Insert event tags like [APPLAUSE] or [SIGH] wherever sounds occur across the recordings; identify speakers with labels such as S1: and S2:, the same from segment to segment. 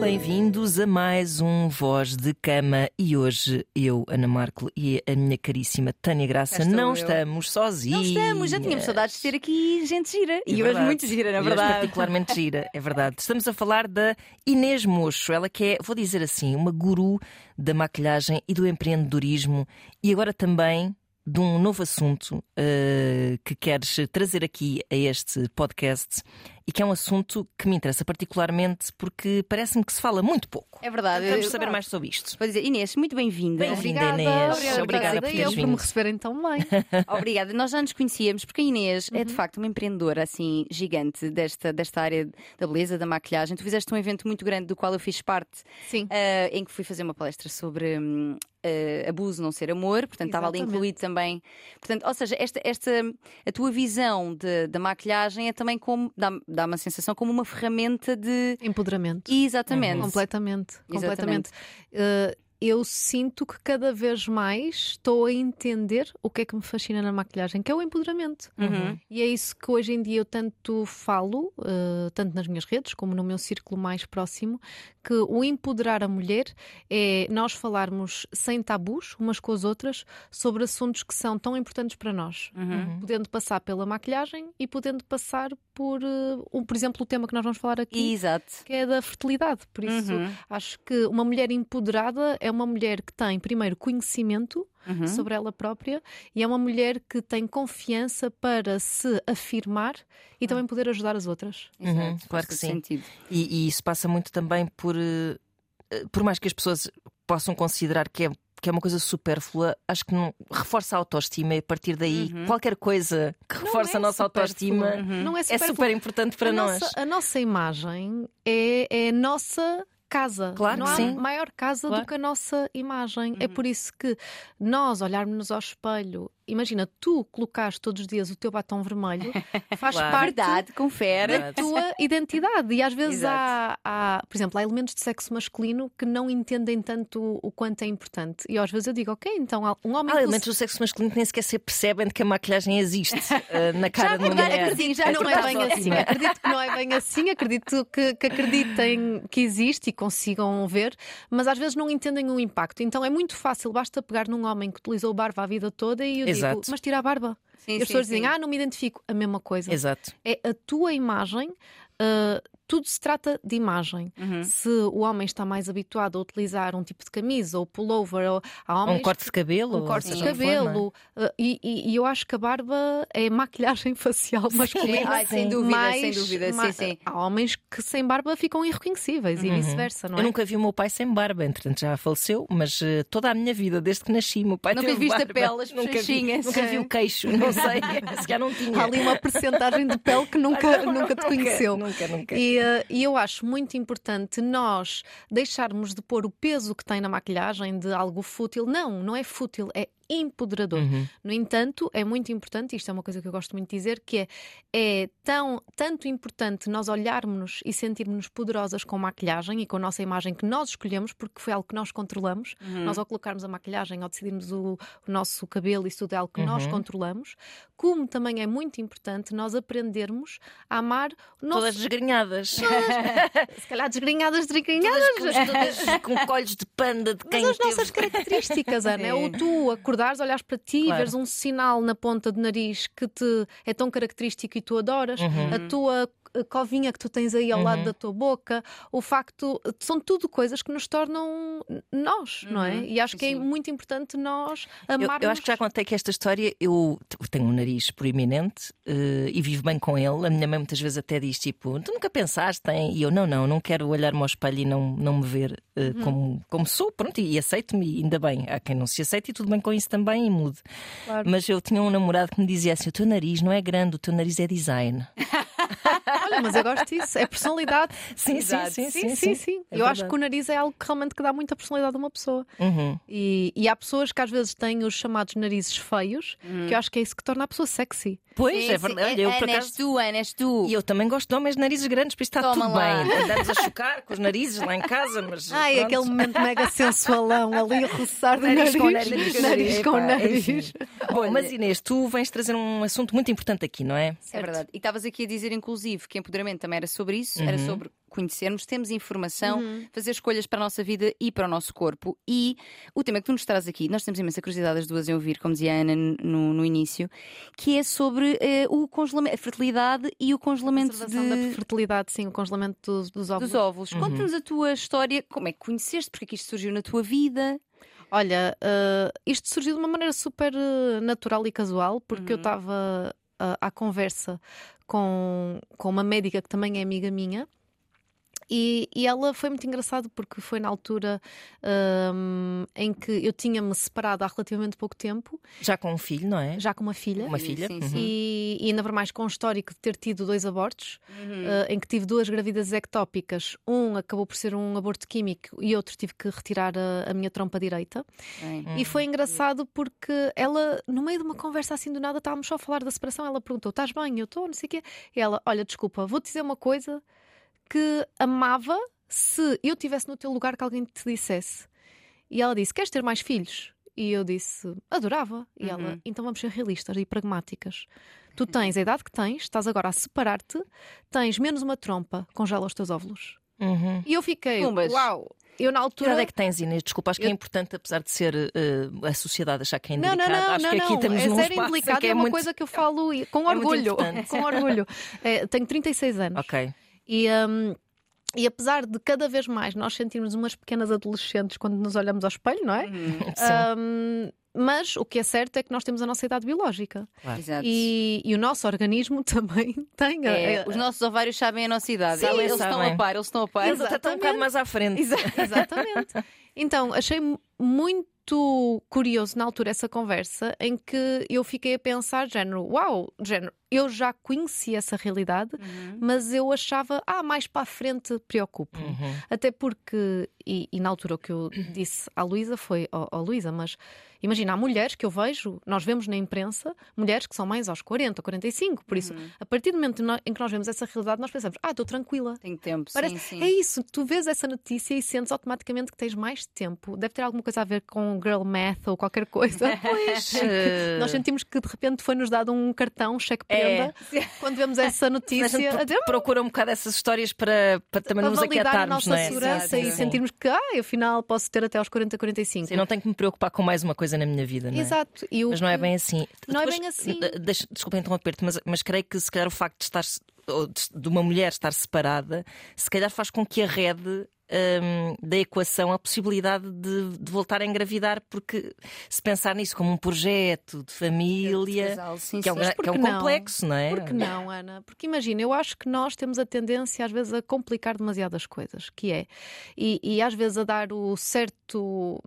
S1: Bem-vindos a mais um Voz de Cama e hoje eu, Ana Marco e a minha caríssima Tânia Graça não
S2: eu.
S1: estamos sozinhos.
S2: Não estamos, já tínhamos saudades de ter aqui gente gira. E hoje
S1: verdade.
S2: muito gira, na
S1: E hoje
S2: verdade.
S1: particularmente gira, é verdade. Estamos a falar da Inês Mocho, ela que é, vou dizer assim, uma guru da maquilhagem e do empreendedorismo e agora também de um novo assunto eh, que queres trazer aqui a este podcast e que é um assunto que me interessa particularmente porque parece-me que se fala muito pouco.
S2: É verdade.
S1: Vamos
S2: Eu-
S1: saber mais sobre isto.
S2: Vou dizer, Inês, muito bem-vinda.
S1: Bem-vinda,
S3: Obrigada,
S1: Inês.
S3: obrigada,
S1: Obrigada por
S3: eu
S1: teres
S3: por me
S1: vindo.
S3: receberem tão bem. [LAUGHS]
S2: Obrigada. Nós já nos conhecíamos, porque a Inês é
S3: Uhum.
S2: de facto uma empreendedora assim gigante desta, desta área da beleza, da maquilhagem. Tu fizeste um evento muito grande do qual eu fiz parte,
S3: Sim.
S2: ah, em que fui fazer uma palestra sobre hum, ah, abuso não ser amor, portanto estava ali incluído também. Portanto, ou seja, esta, esta a tua visão de- da maquilhagem é também como dá, dá uma sensação como uma ferramenta de
S3: Empoderamento.
S2: exatamente.
S3: Completamente.
S2: Exatamente.
S3: Completamente. Uh, eu sinto que cada vez mais estou a entender o que é que me fascina na maquilhagem, que é o empoderamento.
S2: Uhum.
S3: E é isso que hoje em dia eu tanto falo, uh, tanto nas minhas redes como no meu círculo mais próximo, que o empoderar a mulher é nós falarmos sem tabus umas com as outras sobre assuntos que são tão importantes para nós.
S2: Uhum.
S3: Podendo passar pela maquilhagem e podendo passar por, uh, um, por exemplo, o tema que nós vamos falar aqui,
S2: Exato.
S3: que é da fertilidade. Por isso,
S2: Uhum.
S3: acho que uma mulher empoderada é uma mulher que tem, primeiro, conhecimento
S2: Uhum.
S3: sobre ela própria e é uma mulher que tem confiança para se afirmar e também poder ajudar as outras.
S1: Uhum, claro que sim.
S2: sentido.
S1: E, e isso passa muito também por. eh, eh, Por mais que as pessoas possam considerar que é, que é uma coisa supérflua, acho que não reforça a autoestima e a partir daí
S2: Uhum.
S1: qualquer coisa que
S3: Não
S1: reforça
S3: é
S1: a nossa autoestima.
S3: Não é
S1: é super importante para
S3: a
S1: nós.
S3: Nossa, a nossa imagem é, é a nossa casa.
S1: Claro
S3: Não há
S1: sim.
S3: maior casa
S1: Claro.
S3: do que a nossa imagem. É
S2: Uhum.
S3: por isso que nós olharmos ao espelho, imagina, tu colocares todos os dias o teu batom vermelho, [LAUGHS] faz
S1: Claro.
S3: parte
S2: Verdade, confere.
S3: da tua identidade. E às vezes há, há, por exemplo, há elementos de sexo masculino que não entendem tanto o quanto é importante. E às vezes eu digo, ok, então há um homem
S1: Há
S3: que
S1: elementos do sexo masculino que nem sequer se percebem de que a maquilhagem existe [LAUGHS] eh, na cara de uma mulher.
S2: acredito, já
S3: não é bem assim. Acredito que não é bem assim. Acredito que, que acreditem que existe e consigam ver, mas às vezes não entendem o impacto. Então é muito fácil, basta pegar num homem que utilizou barba a vida toda e eu
S1: Exato.
S3: mas tira a barba.
S2: Sim,
S3: e as
S2: sim,
S3: pessoas
S2: sim.
S3: dizem, ah, não me identifico. A mesma coisa.
S1: Exato.
S3: É a tua imagem. ah, tudo se trata de imagem.
S2: Uhum.
S3: Se o homem está mais habituado a utilizar um tipo de camisa ou pullover, ou há homens
S1: um corte de cabelo.
S3: um corte de
S1: não é?
S3: cabelo. uh, e, e- e eu acho que a barba é maquilhagem [LAUGHS] facial masculina.
S2: Ai, sem dúvida,
S3: mais-
S2: sem dúvida, sim, sim.
S3: Há homens que sem barba ficam irreconhecíveis e vice-versa, não é?
S1: Eu nunca vi o meu pai sem barba, entretanto já faleceu, mas eh, toda a minha vida, desde que nasci, o meu pai
S2: Nunca
S1: teve barba. nunca vi,
S2: bochechinhas.
S1: nunca vi o queixo, não sei, [LAUGHS] se calhar não tinha.
S3: Há ali uma percentagem de pele que nunca, [LAUGHS] nunca te conheceu.
S1: Nunca, nunca.
S3: E, e eu acho muito importante nós deixarmos de pôr o peso que tem na maquilhagem de algo fútil. Não, não é fútil, é empoderador.
S1: Uhum.
S3: No entanto, é muito importante, isto é uma coisa que eu gosto muito de dizer, que é, é tão, tanto importante nós olharmos e sentirmos-nos poderosas com maquilhagem e com a nossa imagem que nós escolhemos, porque foi algo que nós controlamos.
S2: Uhum.
S3: Nós, ao colocarmos a maquilhagem, ao decidirmos o, o nosso cabelo, isso tudo é algo que nós
S1: Uhum.
S3: controlamos. Como também é muito importante nós aprendermos a amar nosso.
S1: Todas desgrenhadas.
S3: Se calhar desgrenhadas, desgrenhadas.
S1: todas, todas com colhos de panda de quem
S3: Mas as
S1: teve-
S3: nossas características, Ana, é o tu acordares, olhares para ti,
S1: Claro.
S3: veres um sinal na ponta do nariz que te é tão característico e tu adoras,
S1: Uhum.
S3: a tua covinha que tu tens aí ao lado
S1: Uhum.
S3: da tua boca, o facto, são tudo coisas que nos tornam nós, não é?
S2: Uhum.
S3: E acho que é
S2: Sim.
S3: muito importante nós
S1: Eu,
S3: amarmos.
S1: eu acho que já contei que esta história eu tenho um nariz proeminente eh, e vivo bem com ele. A minha mãe muitas vezes até diz tipo, tu nunca pensaste em? E eu não, não, não quero olhar-me ao espelho e não, não me ver eh,
S3: Uhum.
S1: como, como sou, pronto, e, aceito-me, e ainda bem. Há quem não se aceite e tudo bem com isso também e mude.
S3: Claro.
S1: Mas eu tinha um namorado que me dizia assim: o teu nariz não é grande, o teu nariz é design. [LAUGHS]
S3: Olha, mas eu gosto disso, é personalidade. [LAUGHS]
S1: Sim,
S2: Exato.
S1: sim,
S3: Sim, sim, sim.
S1: É
S3: eu acho que o nariz é algo que realmente que dá muita personalidade a uma pessoa.
S1: Uhum.
S3: E, e há pessoas que às vezes têm os chamados narizes feios, que eu acho que é isso que torna a pessoa sexy.
S1: Pois,
S2: Sim,
S1: é
S2: sim.
S1: verdade. Eu por
S2: Ana, és
S1: acaso.
S2: tu, Ana, és tu.
S1: E eu também gosto de homens de narizes grandes, por isso está
S2: Toma
S1: tudo
S2: lá.
S1: bem. Andamos a chocar com os narizes lá em casa, mas. [LAUGHS]
S3: Ai,
S1: pronto.
S3: aquele momento mega sensualão ali a roçar do
S1: Nariz [LAUGHS]
S3: nariz.
S1: com nariz.
S3: Nariz.
S1: Bom, mas Inês, tu vens trazer um assunto muito importante aqui, não é?
S2: É verdade. E estavas aqui a dizer, inclusive, que empoderamento também era sobre isso, era
S1: Uhum.
S2: sobre conhecermos, temos informação, fazer escolhas para a nossa vida e para o nosso corpo. E o tema que tu nos traz aqui, nós temos imensa curiosidade as duas em ouvir, como dizia a Ana no, no início, que é sobre eh, o congelamento, a fertilidade e o congelamento
S3: Conservação
S2: de-
S3: da fertilidade, sim, o congelamento dos, dos óvulos.
S2: dos óvulos. Conta-nos a tua história, como é que conheceste, porque é que isto surgiu na tua vida?
S3: Olha, eh, isto surgiu de uma maneira super eh, natural e casual, porque eu
S2: Uhum.
S3: estava ah, à conversa com, com uma médica que também é amiga minha. E, e ela foi muito engraçado porque foi na altura ahm, em que eu tinha-me separado há relativamente pouco tempo,
S1: Já com um filho, não é?
S3: já com uma filha.
S1: Uma filha?
S2: sim,
S1: Uhum.
S2: sim.
S3: E, e ainda por mais com um histórico de ter tido dois abortos,
S2: Uhum.
S3: eh, em que tive duas gravidezes ectópicas. Um acabou por ser um aborto químico e outro tive que retirar a, a minha trompa direita.
S2: Bem.
S3: E foi engraçado porque ela, no meio de uma conversa assim do nada, estávamos só a falar da separação. Ela perguntou: Estás bem? Eu estou, não sei o quê. E ela: Olha, desculpa, vou-te dizer uma coisa que amava se eu estivesse no teu lugar que alguém te dissesse. E ela disse: Queres ter mais filhos? E eu disse: Adorava. E ela:
S2: Uhum.
S3: Então vamos ser realistas e pragmáticas. Tu tens a idade que tens, estás agora a separar-te, tens menos uma trompa, congela os teus óvulos.
S1: Uhum.
S3: E eu fiquei:
S2: Pumbas.
S3: Uau! Eu na
S1: Que
S3: altura.
S1: idade é que tens, Inês? Desculpa, acho que é
S3: Eu-
S1: importante, apesar de ser eh, a sociedade achar que é
S3: Não,
S1: indelicado,
S3: não, não,
S1: acho
S3: não,
S1: que aqui
S3: não.
S1: estamos
S3: é
S1: num
S3: zero indelicado,
S1: que
S3: é
S1: é
S3: uma
S1: muito...
S3: coisa que eu falo com
S1: é
S3: orgulho.
S1: importante. [LAUGHS]
S3: com orgulho. É, tenho 36 anos.
S1: Ok.
S3: E, hum, e apesar de cada vez mais nós sentirmos umas pequenas adolescentes quando nos olhamos ao espelho, não é?
S2: Uhum. [LAUGHS]
S1: Sim,
S3: Hum, mas o que é certo é que nós temos a nossa idade biológica.
S1: claro.
S2: Exato.
S3: E, e o nosso organismo [LAUGHS] também tem. a-
S2: É,
S3: a-
S2: os nossos ovários sabem a nossa idade.
S1: Sabem,
S2: eles estão a par, eles estão a par.
S1: Eles até estão um bocado mais à frente.
S3: Exa- Exatamente. [LAUGHS] Então, achei mu- muito curioso na altura essa conversa em que eu fiquei a pensar, género, uau, género, eu já conheci essa realidade,
S2: Uhum.
S3: mas eu achava, ah, mais para a frente preocupo.
S1: Uhum.
S3: Até porque, e, e na altura o que eu disse à Luísa foi, ó ó, Luísa, mas imagina, há mulheres que eu vejo, nós vemos na imprensa, mulheres que são mães aos 40, 45, por isso, a partir do momento em que nós vemos essa realidade, nós pensamos, ah, estou tranquila.
S2: Tenho tempo,
S3: Parece-
S2: sim, sim.
S3: É isso, tu vês essa notícia e sentes automaticamente que tens mais tempo. Deve ter alguma coisa a ver com girl math ou qualquer coisa. [LAUGHS]
S1: Pois,
S3: Nós sentimos que de repente foi-nos dado um cartão, um cheque
S1: É.
S3: prenda, quando vemos essa
S1: a
S3: notícia.
S1: gente
S3: a dizer,
S1: procura um bocado essas histórias para, para também
S3: para
S1: nos
S3: validar a
S1: aquietarmos,
S3: nossa
S1: não é?
S3: segurança
S2: Exato,
S3: e sentirmos que, ah, afinal posso ter até aos 40, 45.
S1: Sim, não tenho que me preocupar com mais uma coisa na minha vida, não é?
S3: Exato. E o
S1: Mas não é bem assim.
S3: Não é
S1: Depois,
S3: bem assim.
S1: desculpa interromper-te, mas, mas creio que se calhar o facto de estar de, uma mulher estar separada, se calhar faz com que arrede hum, da equação a possibilidade de, de voltar a engravidar, porque se pensar nisso como um projeto de família,
S2: Casal, sim,
S1: que é um, que é um
S3: não?
S1: complexo, não é?
S3: Por que não, Ana? Porque imagina, eu acho que nós temos a tendência às vezes a complicar demasiadas coisas, que é, e, e às vezes a dar o certo.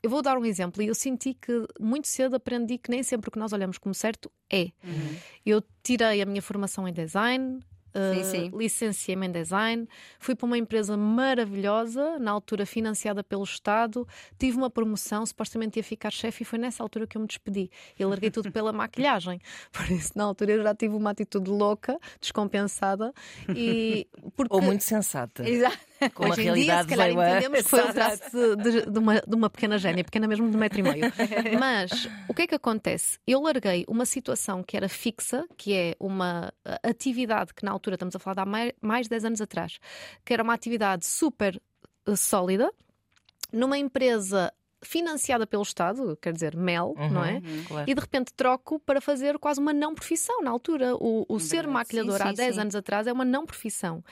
S3: Eu vou dar um exemplo, e eu senti que muito cedo aprendi que nem sempre o que nós olhamos como certo é.
S2: Uhum.
S3: Eu tirei a minha formação em design.
S2: Sim,
S3: uh,
S2: sim.
S3: Licenciei-me em design, fui para uma empresa maravilhosa, na altura financiada pelo Estado, tive uma promoção, supostamente ia ficar chefe, e foi nessa altura que eu me despedi. Eu larguei tudo pela [LAUGHS] maquilhagem, por isso na altura eu já tive uma atitude louca, descompensada, e porque
S1: Ou muito sensata.
S2: Exato.
S1: Como a
S3: Hoje dia,
S1: realidade
S3: se calhar
S1: veio a-
S3: entendemos que foi o [LAUGHS]
S1: Exato.
S3: traço de, de- uma, de uma pequena gênia, pequena mesmo de um metro e meio. Mas o que é que acontece? Eu larguei uma situação que era fixa, que é uma atividade que na altura estamos a falar de há mai- mais de 10 anos atrás, que era uma atividade super uh, sólida, numa empresa financiada pelo Estado, quer dizer, MEL, não é?
S1: Uhum, claro.
S3: E de repente troco para fazer quase uma não profissão na altura. O, o ser
S2: Verdade.
S3: maquilhador há
S2: sim,
S3: 10
S2: sim.
S3: anos atrás é uma não profissão.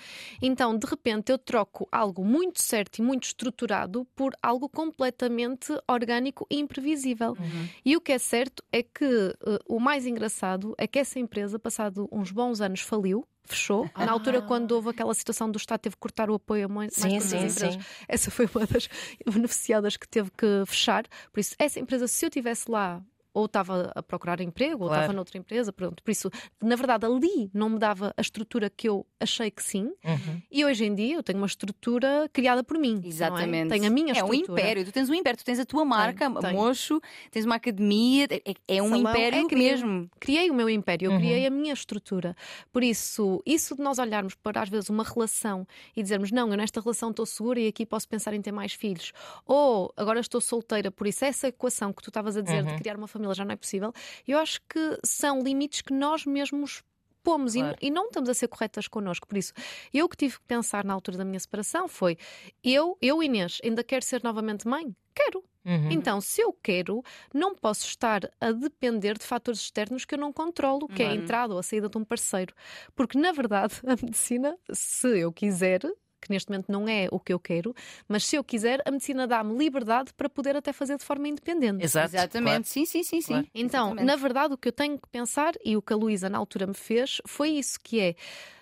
S3: Então, de repente, eu troco algo muito certo e muito estruturado por algo completamente orgânico e imprevisível.
S2: Uhum.
S3: E o que é certo é que eh, o mais engraçado é que essa empresa, passado uns bons anos, faliu. Fechou. Na altura, quando houve aquela situação do Estado, teve que cortar o apoio a mais
S1: Sim, sim, sim.
S3: Essa foi uma das [LAUGHS] beneficiadas que teve que fechar. Por isso, essa empresa, se eu estivesse lá, ou estava a procurar emprego, ou
S1: Claro.
S3: estava noutra empresa, pronto. Por isso, na verdade, ali não me dava a estrutura que eu achei que sim.
S1: Uhum.
S3: E hoje em dia eu tenho uma estrutura criada por mim. é?
S2: Exatamente.
S3: Tenho a minha
S2: É um
S3: estrutura.
S2: império. Tu tens um império, tu tens a tua marca,
S3: tenho.
S2: mocho, tens uma academia, é, é um
S3: Salão.
S2: império
S3: É, criei-
S2: mesmo.
S3: Criei o meu império, eu
S1: Uhum.
S3: criei a minha estrutura. Por isso, isso de nós olharmos para às vezes uma relação e dizermos não, eu nesta relação estou segura e aqui posso pensar em ter mais filhos, ou agora estou solteira, por isso essa equação que tu estavas a dizer
S1: Uhum.
S3: de criar uma família já não é possível, eu acho que são limites que nós mesmos impomos
S1: Claro.
S3: e, e não estamos a ser corretas connosco. Por isso, eu que tive que pensar na altura da minha separação foi: eu, eu Inês, ainda quero ser novamente mãe? Quero.
S1: Uhum.
S3: Então, se eu quero, não posso estar a depender de fatores externos que eu não controlo, que é a
S2: Uhum.
S3: entrada ou a saída de um parceiro. Porque, na verdade, [LAUGHS] a medicina, se eu quiser, que neste momento não é o que eu quero, mas se eu quiser, a medicina dá-me liberdade para poder até fazer de forma independente.
S1: Exato.
S2: Exatamente, sim, sim, sim, sim.
S1: Claro.
S3: Então,
S2: Exatamente.
S3: na verdade, o que eu tenho que pensar e o que a Luísa na altura me fez foi isso que é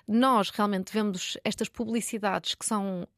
S3: nós realmente vemos estas publicidades que são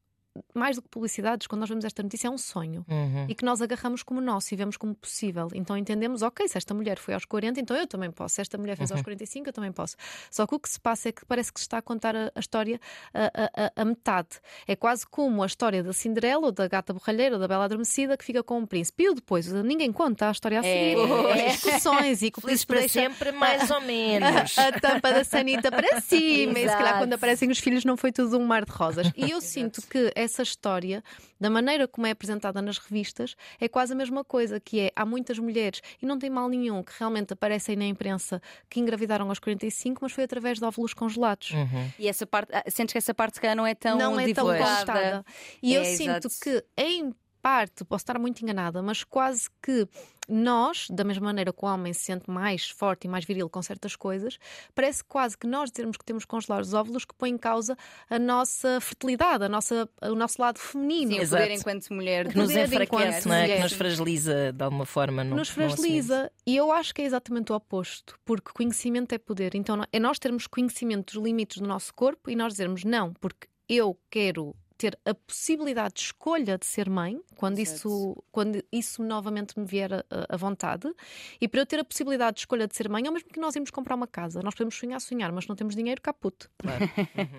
S3: mais do que publicidades, quando nós vemos esta notícia é um sonho
S1: Uhum.
S3: e que nós agarramos como nosso e vemos como possível. Então entendemos, ok, se esta mulher foi aos 40, então eu também posso. Se esta mulher fez aos 45, eu também posso. Só que o que se passa é que parece que se está a contar a, a história a, a- a- metade. É quase como a história da Cinderela ou da gata borralheira ou da Bela Adormecida que fica com o príncipe. E o depois, ninguém conta a história a
S2: É.
S3: seguir.
S2: É.
S3: As discussões e que o príncipe
S1: para
S3: deixa
S1: sempre, mais ou menos.
S3: a tampa da sanita para [LAUGHS] cima. E se calhar
S2: Exato.
S3: quando aparecem os filhos não foi tudo um mar de rosas. E eu sinto que essa história, da maneira como é apresentada nas revistas, é quase a mesma coisa, que é há muitas mulheres, e não tem mal nenhum, que realmente aparecem na imprensa que engravidaram aos 45, mas foi através de óvulos congelados.
S1: Uhum.
S2: E essa parte, ah, sentes que essa parte se calhar não é tão
S3: não é tão
S2: divulgada.
S3: contada. E eu
S2: É,
S3: sinto
S2: exato.
S3: que, em parte, posso estar muito enganada, mas quase que nós, da mesma maneira que o homem se sente mais forte e mais viril com certas coisas, parece quase que nós dizermos que temos que congelar os óvulos que põe em causa a nossa fertilidade, a nossa, o nosso lado feminino.
S2: Sim, o poder enquanto mulher.
S1: Que nos
S3: Poder
S1: enfraquece, é? Que nos fragiliza de alguma forma. Não,
S3: nos fragiliza. E eu acho que é exatamente o oposto, porque conhecimento é poder. Então é nós termos conhecimento dos limites do nosso corpo e nós dizermos não, porque eu quero ter a possibilidade de escolha de ser mãe, quando isso, quando isso novamente me vier a, a vontade, e para eu ter a possibilidade de escolha de ser mãe, é o mesmo que nós irmos comprar uma casa. Nós podemos sonhar, sonhar, mas não temos dinheiro, caput.
S1: Claro.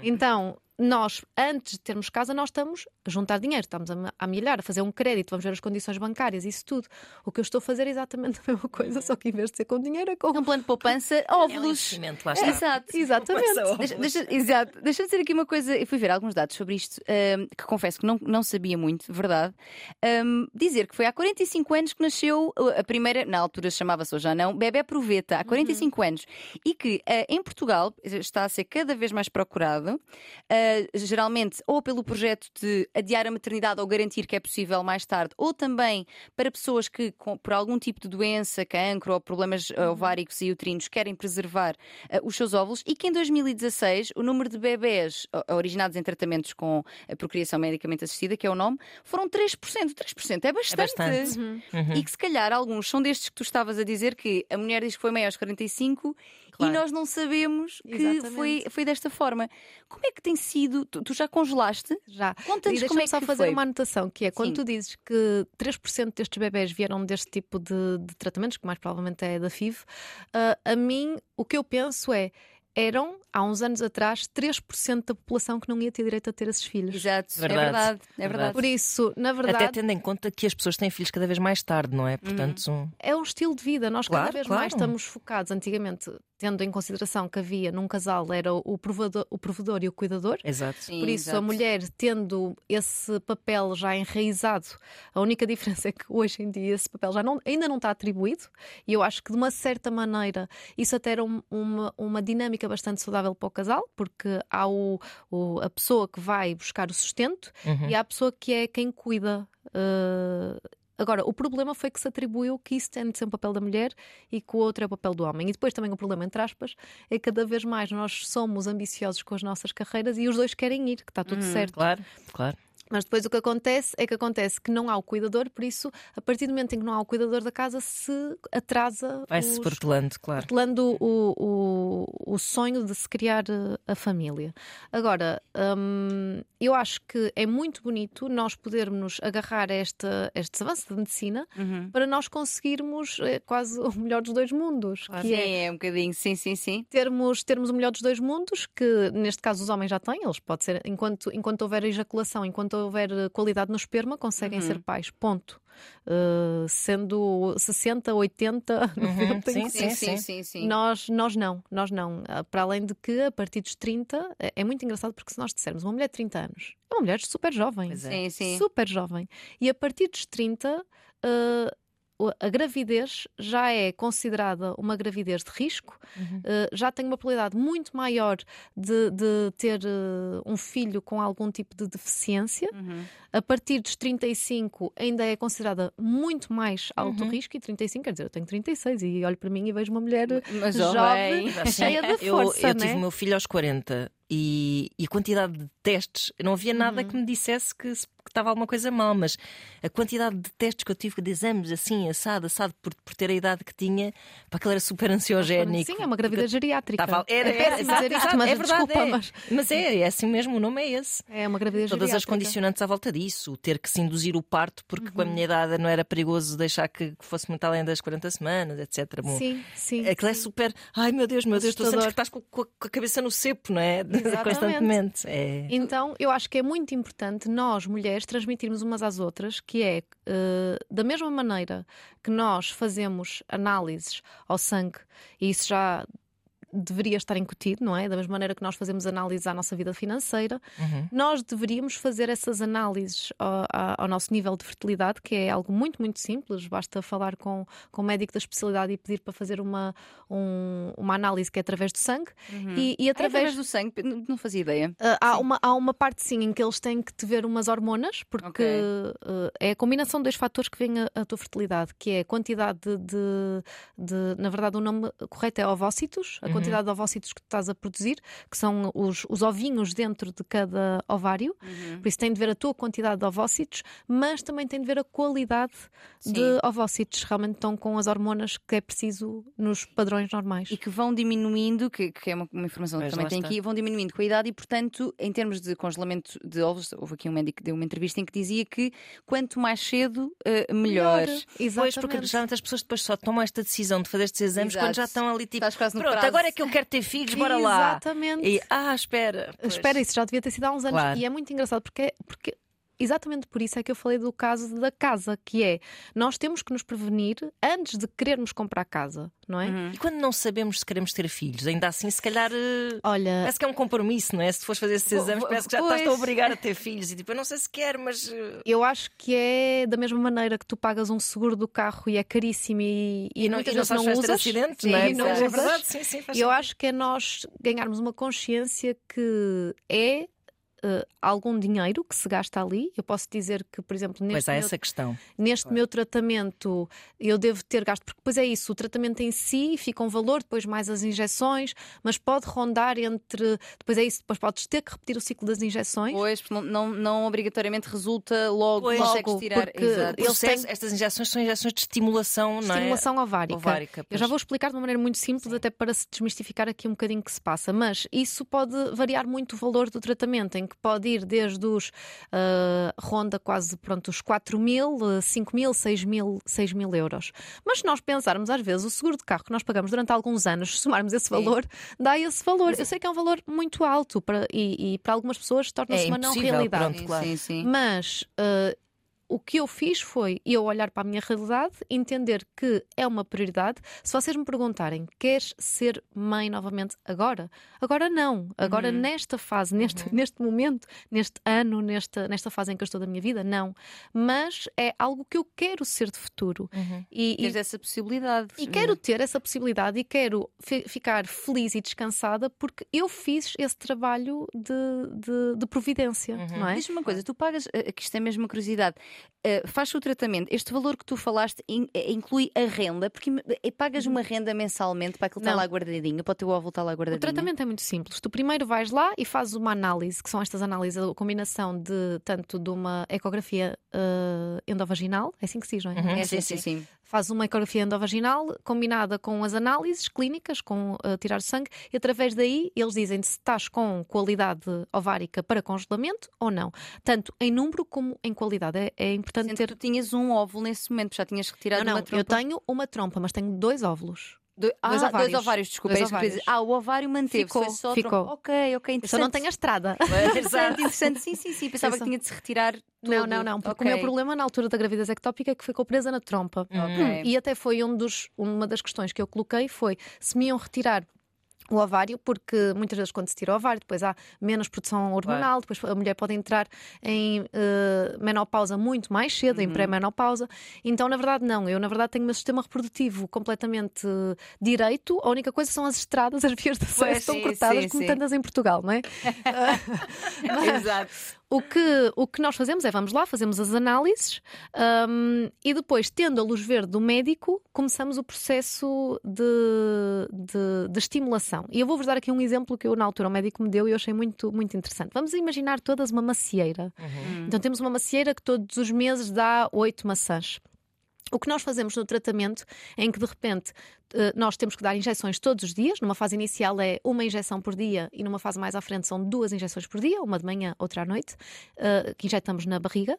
S3: Então, nós, antes de termos casa, nós estamos a juntar dinheiro, estamos a, a milhar, a fazer um crédito, vamos ver as condições bancárias, isso tudo. O que eu estou a fazer é exatamente a mesma coisa, só que em vez de ser com dinheiro, é com.
S2: É um plano de poupança, [LAUGHS]
S1: É um
S2: óvulos.
S1: lá está.
S2: Exato.
S3: Exatamente.
S2: Deixa, deixa, exato. Deixa-me dizer aqui uma coisa. Eu fui ver alguns dados sobre isto ahm, que confesso que não, não sabia muito, verdade. Ahm, dizer que foi há 45 anos que nasceu uh, a primeira, na altura chamava-se ou já não, Bebé Proveta, há 45 anos. E que ah, em Portugal está a ser cada vez mais procurado, ah, geralmente ou pelo projeto de adiar a maternidade ou garantir que é possível mais tarde, ou também para pessoas que, com- por algum tipo de doença, cancro ou problemas ah, ováricos e uterinos, querem preservar ah, os seus óvulos e que em 2016 o número de bebés originados em tratamentos com a procriação medicamente assistida, que é o nome, foram 3%. 3% é bastante.
S1: bastante.
S3: Uhum.
S1: Uhum.
S2: E que se calhar alguns são destes que tu estavas a dizer que a mulher diz que foi mãe aos 45
S1: Claro.
S2: e nós não sabemos que
S3: Exatamente.
S2: foi, foi desta forma. Como é que tem sido? Tu, tu já congelaste?
S3: Já.
S2: Conta-nos
S3: E
S2: como é
S3: só
S2: que
S3: fazer
S2: foi.
S3: uma anotação, que é quando
S2: Sim.
S3: tu dizes que 3% destes bebés vieram deste tipo de, de tratamentos, que mais provavelmente é da FIV, ah, a mim o que eu penso é eram, há uns anos atrás, 3% da população que não ia ter direito a ter esses filhos.
S2: Exato,
S1: Verdade,
S2: é verdade. É
S1: verdade.
S3: Por isso, na
S1: Até
S3: verdade,
S1: tendo em conta que as pessoas têm filhos cada vez mais tarde, não é? Portanto, um-
S3: é um estilo de vida. Nós cada
S1: Claro,
S3: vez
S1: claro.
S3: mais estamos focados. Antigamente, tendo em consideração que havia num casal era o provedor, o provedor e o cuidador.
S1: exato.
S2: Sim,
S3: Por isso, a
S2: exato.
S3: mulher tendo esse papel já enraizado, a única [LAUGHS] diferença é que hoje em dia esse papel já não, ainda não está atribuído, e eu acho que de uma certa maneira isso até era um- uma, uma dinâmica bastante saudável para o casal, porque há o, o- a pessoa que vai buscar o sustento
S1: Uhum.
S3: e há a pessoa que é quem cuida. eh, Agora, o problema foi que se atribuiu que isso tem de ser um papel da mulher e que o outro é o papel do homem. E depois também o problema, entre aspas, é que cada vez mais nós somos ambiciosos com as nossas carreiras e os dois querem ir, que está tudo certo.
S1: Claro, claro.
S3: Mas depois o que acontece é que acontece que não há o cuidador, por isso, a partir do momento em que não há o cuidador da casa, se atrasa
S1: Vai-se protelando, claro.
S3: protelando o, o, o sonho de se criar eh, a família. Agora, hum, eu acho que é muito bonito nós podermos agarrar esta, estes avanços de medicina
S2: Uhum.
S3: para nós conseguirmos eh, quase o melhor dos dois mundos, que
S2: Sim,
S3: é
S2: é um bocadinho, sim, sim, sim.
S3: termos, termos o melhor dos dois mundos, que neste caso os homens já têm, eles pode ser, enquanto, enquanto houver ejaculação, enquanto houver eh, qualidade no esperma, conseguem
S2: Uhum.
S3: ser pais, ponto. Eh, sendo 60, 80, 90,
S1: sim,
S2: Sim, sim, sim, sim.
S3: nós, nós não, nós não. Ah, Para além de que, a partir dos 30, é, é muito engraçado porque se nós dissermos uma mulher de 30 anos, é uma mulher super jovem.
S1: É.
S2: Sim, sim.
S3: Super jovem. E a partir dos 30, ah, a gravidez já é considerada uma gravidez de risco, uhum. uh, já tem uma probabilidade muito maior de, de ter uh, um filho com algum tipo de deficiência. Uhum. A partir dos 35 ainda é considerada muito mais alto uhum. risco, e 35, quer dizer, eu tenho 36 e olho para mim e vejo uma mulher Mas, jovem, cheia de [LAUGHS] força.
S1: Eu, eu tive
S3: né?
S1: meu filho aos 40 e, e, a quantidade de testes, não havia nada uhum. que me dissesse que, que estava alguma coisa mal, mas a quantidade de testes que eu tive de exames assim, assado, assado, por, por ter a idade que tinha, para aquilo era super ansiogénico.
S3: Sim, é uma gravidez geriátrica.
S1: Estava, era,
S3: é péssimo dizer isto, mas é verdade, desculpa,
S1: é. Mas... mas é, é assim mesmo, o nome é esse.
S3: É uma gravidez
S1: Todas
S3: geriátrica.
S1: as condicionantes à volta disso, ter que se induzir o parto, porque uhum. com a uhum. minha idade não era perigoso deixar que fosse muito além das 40 semanas, etc.
S3: Bom, sim, sim.
S1: Aquilo é
S3: sim.
S1: é super. Ai meu Deus, meu Deus, tu sentes que estás com, com a cabeça no cepo, não é? [LAUGHS] Constantemente. É...
S3: Então, eu acho que é muito importante nós, mulheres, transmitirmos umas às outras, que é uh, da mesma maneira que nós fazemos análises ao sangue, e isso já deveria estar incutido, não é? Da mesma maneira que nós fazemos análises à nossa vida financeira, uhum. nós deveríamos fazer essas análises ao, ao, nosso nível de fertilidade, que é algo muito, muito simples. Basta falar com, com o médico da especialidade e pedir para fazer uma, um, uma análise que é através do sangue.
S2: Uhum. E, e através... É através do sangue, não fazia ideia.
S3: Uh, há, uma, há uma parte, sim, em que eles têm que te ver umas hormonas, porque okay. uh, é a combinação de dois fatores que vem a, a tua fertilidade, que é a quantidade de, de, de, na verdade, o nome correto é ovócitos, a uhum quantidade de ovócitos que tu estás a produzir, que são os, os ovinhos dentro de cada ovário. Uhum. Por isso tem de ver a tua quantidade de ovócitos, mas também tem de ver a qualidade Sim. de ovócitos. Realmente estão com as hormonas que é preciso nos padrões normais.
S2: E que vão diminuindo, que, que é uma, uma informação que também tem aqui, vão diminuindo com a idade e, portanto, em termos de congelamento de ovos, houve aqui um médico que deu uma entrevista em que dizia que quanto mais cedo, uh, melhor. melhor.
S1: Exatamente. Pois, porque geralmente as pessoas depois só tomam esta decisão de fazer estes exames Exato. quando já estão ali tipo.
S2: Estás quase no
S1: Pronto,
S2: prazo.
S1: agora é que eu quero ter filhos, bora lá.
S3: Exatamente.
S1: E, ah, espera.
S3: Pois. Espera, isso já devia ter sido há uns anos. Claro. E é muito engraçado porque, porque exatamente por isso é que eu falei do caso da casa, que é nós temos que nos prevenir antes de querermos comprar casa, não é?
S1: Uhum. E quando não sabemos se queremos ter filhos, ainda assim, se calhar. Eh,
S3: Olha.
S1: Parece que é um compromisso, não é? Se fores fazer esses exames, parece que já pois... estás a obrigar a [LAUGHS] ter filhos. E tipo, eu não sei se quero, mas. Eh,
S3: eu acho que é da mesma maneira que tu pagas um seguro do carro e é caríssimo e,
S1: e, e
S3: muitas
S1: vezes
S3: não,
S1: não
S3: usas.
S1: Acidente, sim, não é?
S3: Não
S1: é
S3: verdade,
S1: sim, sim,
S3: Eu acho que é nós ganharmos uma consciência que é uh, algum dinheiro que se gasta ali. Eu posso dizer que, por exemplo, neste,
S1: pois é
S3: meu,
S1: essa questão.
S3: neste meu tratamento eu devo ter gasto, porque depois é isso, o tratamento em si fica um valor, depois mais as injeções, mas pode rondar entre. Depois é isso, depois podes ter que repetir o ciclo das injeções.
S2: Pois, não, não, não obrigatoriamente resulta logo, pois, logo tirar.
S1: Eles têm... Estas injeções são injeções de estimulação, não
S3: é? Estimulação ovárica.
S1: ovárica
S3: eu já vou explicar de uma maneira muito simples, Sim. até para se desmistificar aqui um bocadinho o que se passa, mas isso pode variar muito o valor do tratamento, em que pode ir desde os uh, ronda quase pronto, os 4 mil, 5 mil, 6 mil, 6 mil euros. Mas se nós pensarmos, às vezes, o seguro de carro que nós pagamos durante alguns anos, [LAUGHS] somarmos esse valor, Sim. dá esse valor. Mas... Eu sei que é um valor muito alto para, e, e para algumas pessoas torna-se é uma não realidade.
S1: Pronto, claro.
S2: sim, sim.
S3: Mas uh, o que eu fiz foi eu olhar para a minha realidade, entender que é uma prioridade. Se vocês me perguntarem, queres ser mãe novamente agora? Agora não. Agora uhum. nesta fase, neste, uhum. neste momento, neste ano, nesta, nesta fase em que eu estou da minha vida, não. Mas é algo que eu quero ser de futuro.
S2: Uhum. E, Tens e, essa possibilidade.
S3: E quero ter essa possibilidade e quero ficar feliz e descansada porque eu fiz esse trabalho de, de, de providência,
S2: uhum.
S3: não é?
S2: Diz-me uma coisa, tu pagas, eh, que isto é mesmo uma curiosidade, uh, faz o tratamento, este valor que tu falaste in, eh, inclui a renda, porque pagas uma renda mensalmente para aquilo estar lá guardadinho, para o teu óvulo estar lá guardadinho?
S3: O tratamento é muito simples. Tu primeiro vais lá e fazes uma análise, que são estas análises, a combinação de tanto de uma ecografia uh, endovaginal, é assim que se diz, não é?
S2: Uhum, é sim, sim, sim.
S3: Faz uma ecografia endovaginal combinada com as análises clínicas, com uh, tirar sangue, e através daí eles dizem se estás com qualidade ovárica para congelamento ou não, tanto em número como em qualidade. É, é importante
S2: Sendo
S3: ter.
S2: tu tinhas um óvulo nesse momento, já tinhas retirado
S3: não, não,
S2: uma trompa.
S3: Eu tenho uma trompa, mas tenho dois óvulos.
S2: Do... Ah, dois ovários, dois ovários desculpa. Dois é ovários. Ah, o ovário manteve
S3: ficou,
S2: só
S3: ficou.
S2: Ok, ok, interessante. Só
S3: não tenho a estrada. [LAUGHS]
S2: interessante, [LAUGHS] interessante. Sim, sim, sim. Pensava que tinha de se retirar tudo.
S3: Não, não, não. Porque okay. o meu problema na altura da gravidez ectópica é que ficou presa na trompa.
S2: Okay.
S3: E até foi um dos, uma das questões que eu coloquei foi se me iam retirar o ovário, porque muitas vezes quando se tira o ovário, depois há menos produção hormonal, claro. depois a mulher pode entrar em uh, menopausa muito mais cedo, uhum. em pré-menopausa. Então, na verdade, não. Eu, na verdade, tenho o meu sistema reprodutivo completamente uh, direito. A única coisa são as estradas, as vias de acesso estão cortadas, sim, como sim. tantas em Portugal, não é? [LAUGHS] [LAUGHS]
S2: Exato.
S3: O que, o que nós fazemos é vamos lá, fazemos as análises um, e depois, tendo a luz verde do médico, começamos o processo de, de, de estimulação. E eu vou-vos dar aqui um exemplo que eu, na altura, o médico me deu e eu achei muito, muito interessante. Vamos imaginar todas uma macieira. Uhum. Então, temos uma macieira que todos os meses dá oito maçãs. O que nós fazemos no tratamento é em que de repente eh, nós temos que dar injeções todos os dias. Numa fase inicial é uma injeção por dia e numa fase mais à frente são duas injeções por dia, uma de manhã, outra à noite, uh, que injetamos na barriga.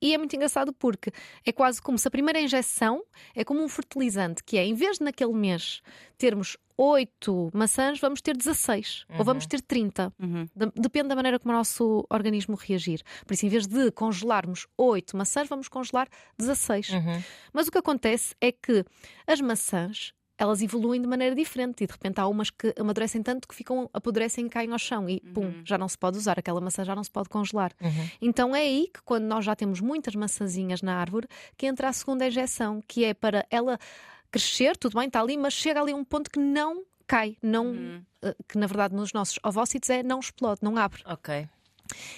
S3: E é muito engraçado porque é quase como se a primeira injeção é como um fertilizante, que é em vez de naquele mês termos 8 maçãs, vamos ter 16 uhum. ou vamos ter 30. Uhum. Depende da maneira como o nosso organismo reagir. Por isso, em vez de congelarmos 8 maçãs, vamos congelar 16. Uhum. Mas o que acontece é que as maçãs elas evoluem de maneira diferente e de repente há umas que amadurecem tanto que ficam, apodrecem e caem ao chão e pum, uhum. já não se pode usar, aquela maçã já não se pode congelar. Uhum. Então é aí que quando nós já temos muitas maçãzinhas na árvore, que entra a segunda injeção, que é para ela crescer, tudo bem, está ali, mas chega ali a um ponto que não cai, não, uhum. Eh, que na verdade nos nossos ovócitos é não explode, não abre.
S1: Ok.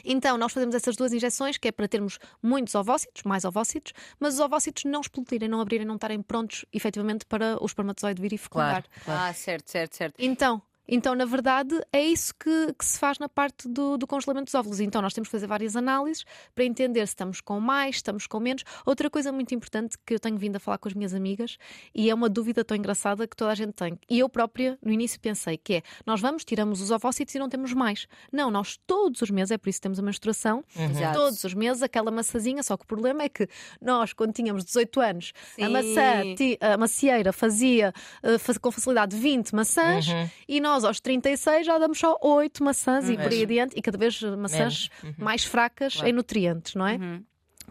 S3: Então, nós fazemos essas duas injeções, que é para termos muitos ovócitos, mais ovócitos, mas os ovócitos não explodirem, não abrirem, não estarem prontos efetivamente para o espermatozoide vir e fecundar.
S2: Claro, claro. Ah, certo, certo, certo.
S3: Então, então, na verdade, é isso que, que se faz na parte do, do, congelamento dos óvulos. Então, nós temos que fazer várias análises para entender se estamos com mais, se estamos com menos. Outra coisa muito importante que eu tenho vindo a falar com as minhas amigas, e é uma dúvida tão engraçada que toda a gente tem, e eu própria no início pensei, que é, nós vamos, tiramos os ovócitos e não temos mais. Não, nós todos os meses, é por isso que temos a menstruação, uhum. todos os meses aquela maçazinha, só que o problema é que nós, quando tínhamos 18 anos, Sim. a maçã, a macieira fazia uh, com facilidade 20 maçãs, uhum. e nós nós aos 36 já damos só 8 maçãs e por aí adiante, e cada vez maçãs uhum. mais fracas claro. em nutrientes, não é? Uhum.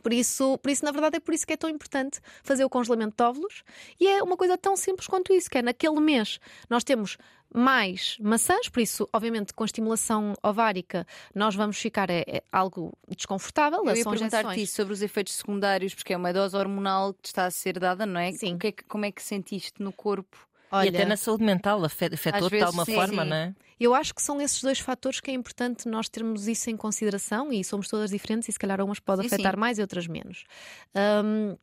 S3: Por isso, por isso, na verdade, é por isso que é tão importante fazer o congelamento de óvulos. E é uma coisa tão simples quanto isso, que é naquele mês nós temos mais maçãs, por isso, obviamente, com a estimulação ovárica, nós vamos ficar é, é algo desconfortável.
S2: Eu ia perguntar-te sobre os efeitos secundários, porque é uma dose hormonal que está a ser dada, não é? Sim. É que, como é que sentiste no corpo?
S1: Olha, e até na saúde mental afetou de alguma sim, forma, sim. não é?
S3: Eu acho que são esses dois fatores que é importante nós termos isso em consideração e somos todas diferentes e se calhar umas pode sim, afetar mais e outras menos. Um,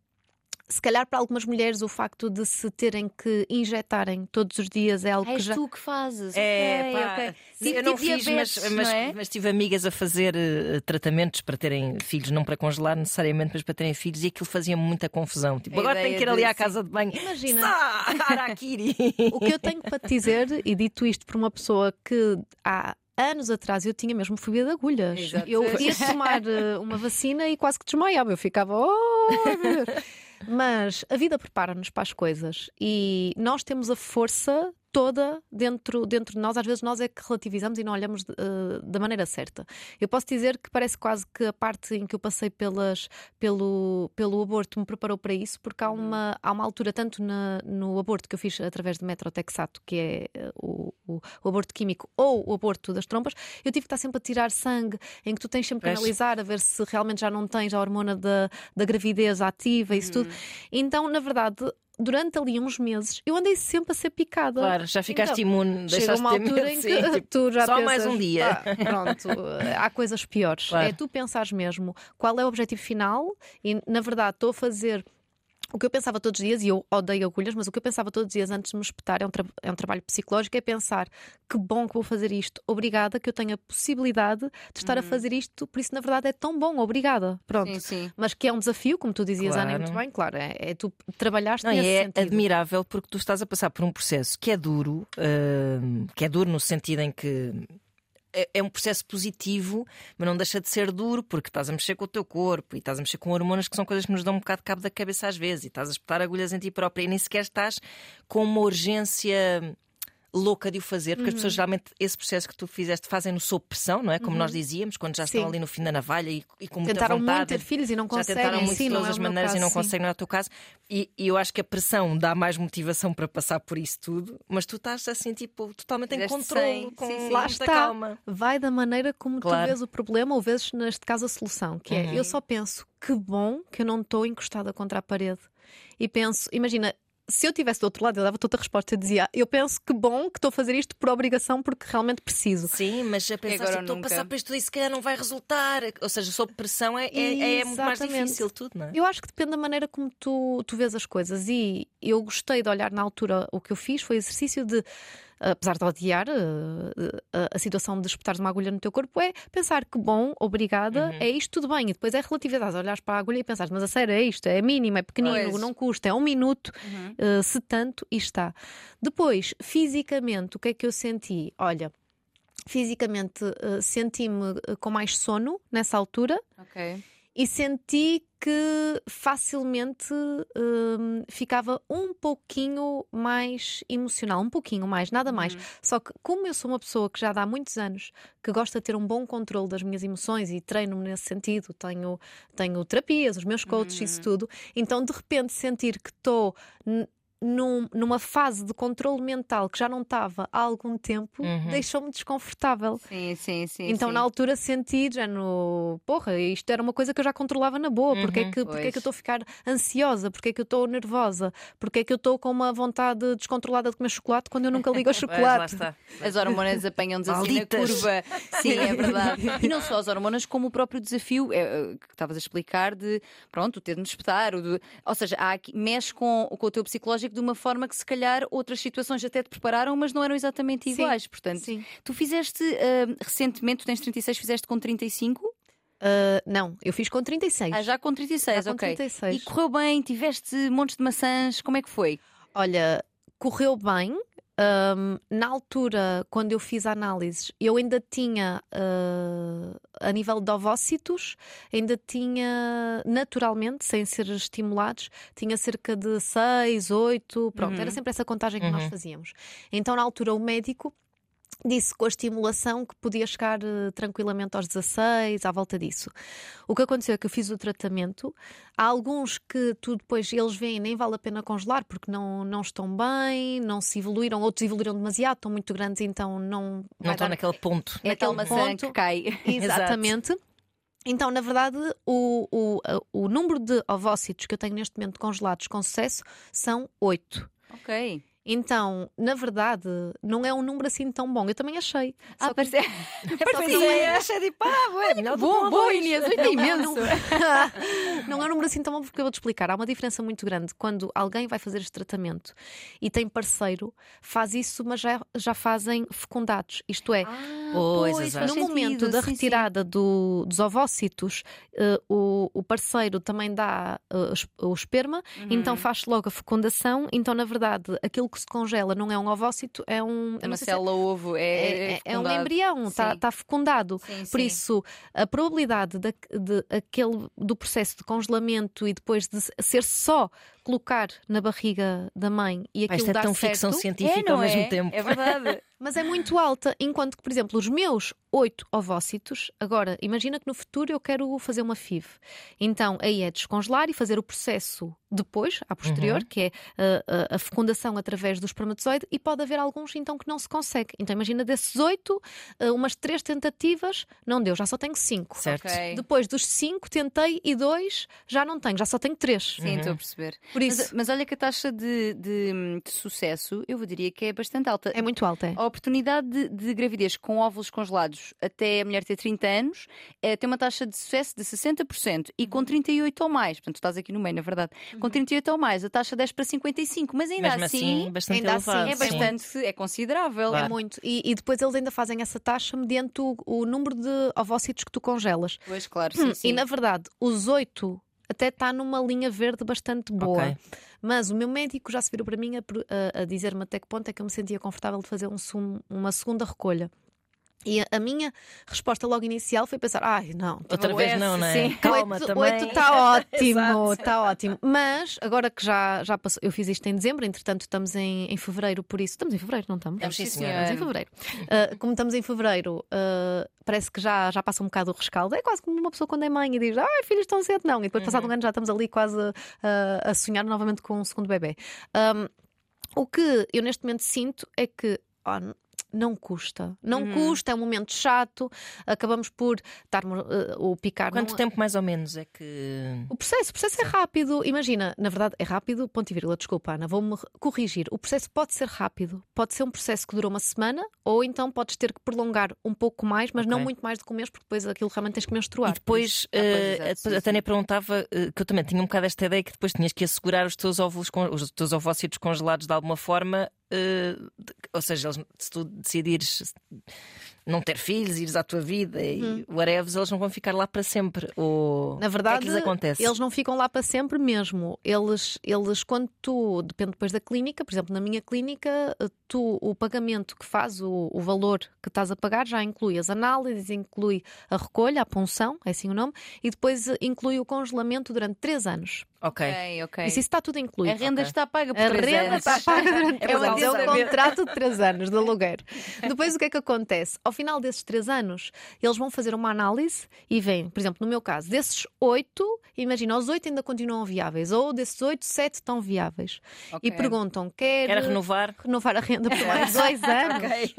S3: se calhar para algumas mulheres o facto de se terem que injetarem todos os dias é algo
S2: És
S3: que já.
S2: tu que fazes.
S1: É, okay, okay. Sim, eu não fiz, mas, mas, é? mas, tive amigas a fazer uh, tratamentos para terem filhos, não para congelar necessariamente, mas para terem filhos, e aquilo fazia muita confusão. Tipo, a agora tenho que ir ali à casa de banho. Imagina.
S3: o que eu tenho para te dizer, e dito isto por uma pessoa que há anos atrás eu tinha mesmo fobia de agulhas. Exato. Eu ia tomar uh, uma vacina e quase que desmaiava. Eu ficava, oh, Mas a vida prepara-nos para as coisas e nós temos a força toda dentro, dentro de nós. Às vezes nós é que relativizamos e não olhamos uh, da maneira certa. Eu posso dizer que parece quase que a parte em que eu passei pelas, pelo, pelo aborto me preparou para isso, porque há uhum. uma, há uma altura, tanto na, no aborto que eu fiz através de metrotexato, que é uh, o, o, o, aborto químico, ou o aborto das trompas, eu tive que estar sempre a tirar sangue, em que tu tens sempre que analisar a ver se realmente já não tens a hormona da, da gravidez ativa e isso uhum. tudo. Então, na verdade, durante ali uns meses, eu andei sempre a ser picada.
S1: Claro, já ficaste então, imune,
S3: chega uma altura em que sim, [LAUGHS] tipo, tu já
S1: só
S3: pensas,
S1: mais um dia.
S3: Ah, pronto, há coisas piores. Claro. É tu pensares mesmo qual é o objetivo final e, na verdade, estou a fazer o que eu pensava todos os dias, e eu odeio agulhas, mas o que eu pensava todos os dias antes de me espetar é um, é um trabalho psicológico, é pensar que bom que vou fazer isto, obrigada, que eu tenho a possibilidade de estar uhum. a fazer isto, por isso na verdade é tão bom, obrigada. Pronto. Sim, sim. Mas que é um desafio, como tu dizias, claro. Ana, muito bem, claro, é, é tu trabalhaste
S1: Não,
S3: nesse
S1: é
S3: sentido.
S1: admirável porque tu estás a passar por um processo que é duro, uh, que é duro no sentido em que é, é um processo positivo, mas não deixa de ser duro porque estás a mexer com o teu corpo e estás a mexer com hormonas que são coisas que nos dão um bocado de cabo da cabeça às vezes e estás a espetar agulhas em ti própria e nem sequer estás com uma urgência louca de o fazer, porque as pessoas geralmente esse processo que tu fizeste fazem no sob pressão, não é? Como nós dizíamos, quando já estão
S3: Sim.
S1: ali no fim da navalha e, e com muita
S3: Tentaram muito
S1: vontade.
S3: ter filhos e não
S1: já
S3: conseguem.
S1: tentaram muito
S3: sim,
S1: de todas
S3: é
S1: as maneiras e não
S3: caso, sim.
S1: conseguem, não é o teu caso. E, e eu acho que a pressão dá mais motivação para passar por isso tudo, mas tu estás assim, tipo, totalmente em controle, com
S2: Sim, sim.
S3: Lá está.
S1: calma.
S3: Vai da maneira como
S1: Claro.
S3: tu vês o problema ou vês, neste caso, a solução. Que é,
S1: Uhum.
S3: eu só penso que bom que eu não estou encostada contra a parede. E penso, imagina, se eu estivesse do outro lado, eu dava toda a resposta. Eu dizia, eu penso que bom que estou a fazer isto por obrigação porque realmente preciso.
S1: Sim, mas a pensar
S2: agora
S1: assim,
S2: ou
S1: estou a passar por isto e se calhar não vai resultar. Ou seja, sob pressão é, é, é muito mais difícil tudo, não é?
S3: Eu acho que depende da maneira como tu, tu vês as coisas. E eu gostei de olhar na altura o que eu fiz foi exercício de, apesar de odiar eh, a, a situação de espetares uma agulha no teu corpo, é pensar que bom, obrigada, é isto tudo bem. E depois é relatividade, olhares para a agulha e pensar, mas a sério é isto, é mínimo, é pequenino,
S2: Pois.
S3: não custa, é um minuto,
S2: Uhum.
S3: eh, se tanto, e está. Depois, fisicamente, o que é que eu senti? Olha. Fisicamente eh, senti-me eh, com mais sono nessa altura,
S2: Ok.
S3: E senti que facilmente hum, ficava um pouquinho mais emocional, um pouquinho mais, nada mais. Só que, como eu sou uma pessoa que já dá muitos anos que gosta de ter um bom controle das minhas emoções e treino-me nesse sentido, tenho, tenho terapias, os meus coaches, isso tudo, então de repente sentir que estou. Num- numa fase de controle mental que já não estava há algum tempo,
S1: Uhum.
S3: deixou-me desconfortável.
S2: Sim, sim, sim.
S3: Então,
S2: sim.
S3: na altura, senti já no. Porra, isto era uma coisa que eu já controlava na boa. Porque, é
S1: Uhum,
S3: que, porque é que eu estou a ficar ansiosa? Porque é que eu estou nervosa? Porque é que eu estou com uma vontade descontrolada de comer chocolate quando eu nunca ligo ao [LAUGHS] chocolate?
S1: está.
S2: As hormonas [LAUGHS] apanham-nos assim na curva. Sim, é verdade. [LAUGHS] E não só as hormonas, como o próprio desafio é, é, que estavas a explicar de pronto, o ter de nos espetar. o de- Ou seja, há aqui, mexe com, com o teu psicológico de uma forma que se calhar outras situações até te prepararam, mas não eram exatamente
S3: Sim,
S2: iguais. Portanto,
S3: Sim.
S2: tu fizeste ah, recentemente, tu tens 36, fizeste com 35?
S3: Ah, não, eu fiz com 36.
S2: Ah, já com 36,
S3: Já com
S2: ok.
S3: 36.
S2: E correu bem, tiveste montes de maçãs, como é que foi?
S3: Olha, correu bem. Ahm, na altura, quando eu fiz a análise, eu ainda tinha, ah, a nível de ovócitos, ainda tinha naturalmente, sem ser estimulados, tinha cerca de 6, 8, pronto,
S2: Uhum.
S3: era sempre essa contagem que nós
S1: Uhum.
S3: fazíamos. Então, na altura, o médico disse com a estimulação que podia chegar eh, tranquilamente aos 16, à volta disso. O que aconteceu é que eu fiz o tratamento. Há alguns que tu depois eles veem nem vale a pena congelar porque não, não estão bem, não se evoluíram, outros evoluíram demasiado, estão muito grandes, então não
S1: Não estou
S3: dar
S1: naquele ponto.
S2: É
S3: Naquele ponto-
S2: que cai. [LAUGHS]
S3: Exatamente. Então, na verdade, o, o, o número de ovócitos que eu tenho neste momento congelados com sucesso são 8.
S2: Ok.
S3: Então, na verdade, não é um número assim tão bom. Eu também achei.
S2: Ah, [LAUGHS]
S3: Só que-
S2: parece...
S3: Só que não é-
S1: achei de pá, ué, melhor
S2: Bom, bom. Inês, é [LAUGHS] imenso. [LAUGHS]
S3: Não é um número assim tão bom porque eu vou-te explicar. Há uma diferença muito grande quando alguém vai fazer este tratamento e tem parceiro, faz isso, mas já, já fazem fecundados. Isto é,
S1: Pois,
S2: Pois, faz
S3: no momento
S2: sentido,
S3: da
S2: sim, sim.
S3: retirada do- dos ovócitos, eh, o, o parceiro também dá es- o esperma,
S2: Uhum.
S3: então faz logo a fecundação. Então, na verdade, aquilo que se congela não é um ovócito, é um.
S2: É uma
S3: é-
S2: célula ovo, é,
S3: é, é um embrião, está tá fecundado.
S2: Sim,
S3: Por
S2: sim.
S3: isso, a probabilidade da- de, aquele, do processo de congelamento e depois de ser só colocar na barriga da mãe e aquilo
S1: Isto é
S3: dar
S1: tão
S3: certo,
S1: ficção
S2: É,
S1: científica
S2: não
S1: ao mesmo
S2: é?
S1: tempo.
S2: É verdade. [LAUGHS]
S3: mas é muito alta. Enquanto que, por exemplo, os meus oito ovócitos, agora imagina que no futuro eu quero fazer uma FIV. Então aí é descongelar e fazer o processo depois, à posterior,
S1: Uhum.
S3: que é uh, a, a fecundação através do espermatozoide, e pode haver alguns então que não se consegue. Então imagina desses oito, uh, umas três tentativas, não deu, já só tenho cinco.
S1: Certo.
S2: Ok.
S3: Depois dos cinco, tentei e dois, já não tenho, já só tenho três.
S2: Sim, estou a perceber.
S3: Por isso,
S2: Mas, mas olha que a taxa de, de- de sucesso, eu diria que é bastante alta.
S3: é muito alta. É.
S2: A oportunidade de, de gravidez com óvulos congelados até a mulher ter 30 anos é, tem uma taxa de sucesso de 60% e
S3: Uhum.
S2: com 38 ou mais, portanto, tu estás aqui no meio, na verdade, com 38 ou mais, a taxa desce para 55, mas ainda
S1: Mesmo assim, bastante
S3: ainda assim,
S1: elevado.
S2: é
S1: sim.
S2: bastante, é considerável.
S1: Claro.
S3: É muito. E, e depois eles ainda fazem essa taxa mediante o, o número de ovócitos que tu congelas.
S2: Pois, claro, sim,
S3: Hum,
S2: sim.
S3: E na verdade, os oito até está numa linha verde bastante boa.
S1: Ok.
S3: Mas o meu médico já se virou para mim a, a- a dizer-me até que ponto é que eu me sentia confortável de fazer um sum- uma segunda recolha. E a, minha resposta logo inicial foi pensar: ai, não,
S1: Outra vez não, não é?
S2: sim. [LAUGHS]
S1: Calma
S3: oito,
S1: também.
S3: oito está [LAUGHS] ótimo, está ótimo. Mas agora que já, já passou, eu fiz isto em dezembro, entretanto estamos em, em fevereiro, por isso. Estamos em fevereiro, não estamos?
S1: Estamos, sim,
S2: Sim,
S1: senhora.
S3: Estamos em fevereiro. Uh, como estamos em fevereiro, uh, parece que já, já passa um bocado o rescaldo. É quase como uma pessoa quando é mãe e diz: Ai, filhos tão cedo, não. E depois, passado um ano, já estamos ali quase uh, a sonhar novamente com um segundo bebê. Um, o que eu neste momento sinto é que. n- não custa, não
S2: Uhum.
S3: custa, é um momento chato, acabamos por estar uh, o picar
S1: Quanto tempo mais ou menos é que.
S3: o processo, o processo é rápido. Imagina, na verdade é rápido, ponto e vírgula, desculpa, Ana, vou-me corrigir. O processo pode ser rápido, pode ser um processo que dura uma semana, ou então podes ter que prolongar um pouco mais, mas não
S1: Ok.
S3: muito mais do que um mês, porque depois aquilo realmente tens que menstruar.
S1: E depois,
S2: pois, exato,
S1: a-
S2: sim,
S1: Tânia perguntava eh, que eu também tinha um bocado esta ideia que depois tinhas que assegurar os teus óvulos, os teus ovócitos congelados de alguma forma. De- ou seja, eles- se tu decidires não ter filhos, ires à tua vida e whatever, eles não vão ficar lá para sempre. Ou...
S3: Hum. Na
S1: o
S3: verdade,
S1: que é que lhes acontece?
S3: eles não ficam lá para sempre mesmo. Eles, eles, quando tu, depende depois da clínica, por exemplo, na minha clínica, tu, o pagamento que faz, o, o valor que estás a pagar, já inclui as análises, inclui a recolha, a punção, é assim o nome, e depois eh, inclui o congelamento durante 3 anos.
S1: Ok.
S2: Ok.
S3: E se isso está tudo incluído.
S2: A renda
S1: Ok.
S2: está paga por
S3: A
S2: três
S3: renda
S2: anos.
S3: está paga durante [LAUGHS]
S2: É
S3: anos. É um
S2: saber.
S3: contrato de três anos de aluguer. Depois o que é que acontece? Ao final desses três anos, eles vão fazer uma análise e vêm, por exemplo, no meu caso, desses oito, imagina, os oito ainda continuam viáveis, ou desses oito, sete estão viáveis.
S2: Ok.
S3: E perguntam: quer
S1: Quer renovar?
S3: renovar a renda por mais [LAUGHS] dois anos?
S2: Ok.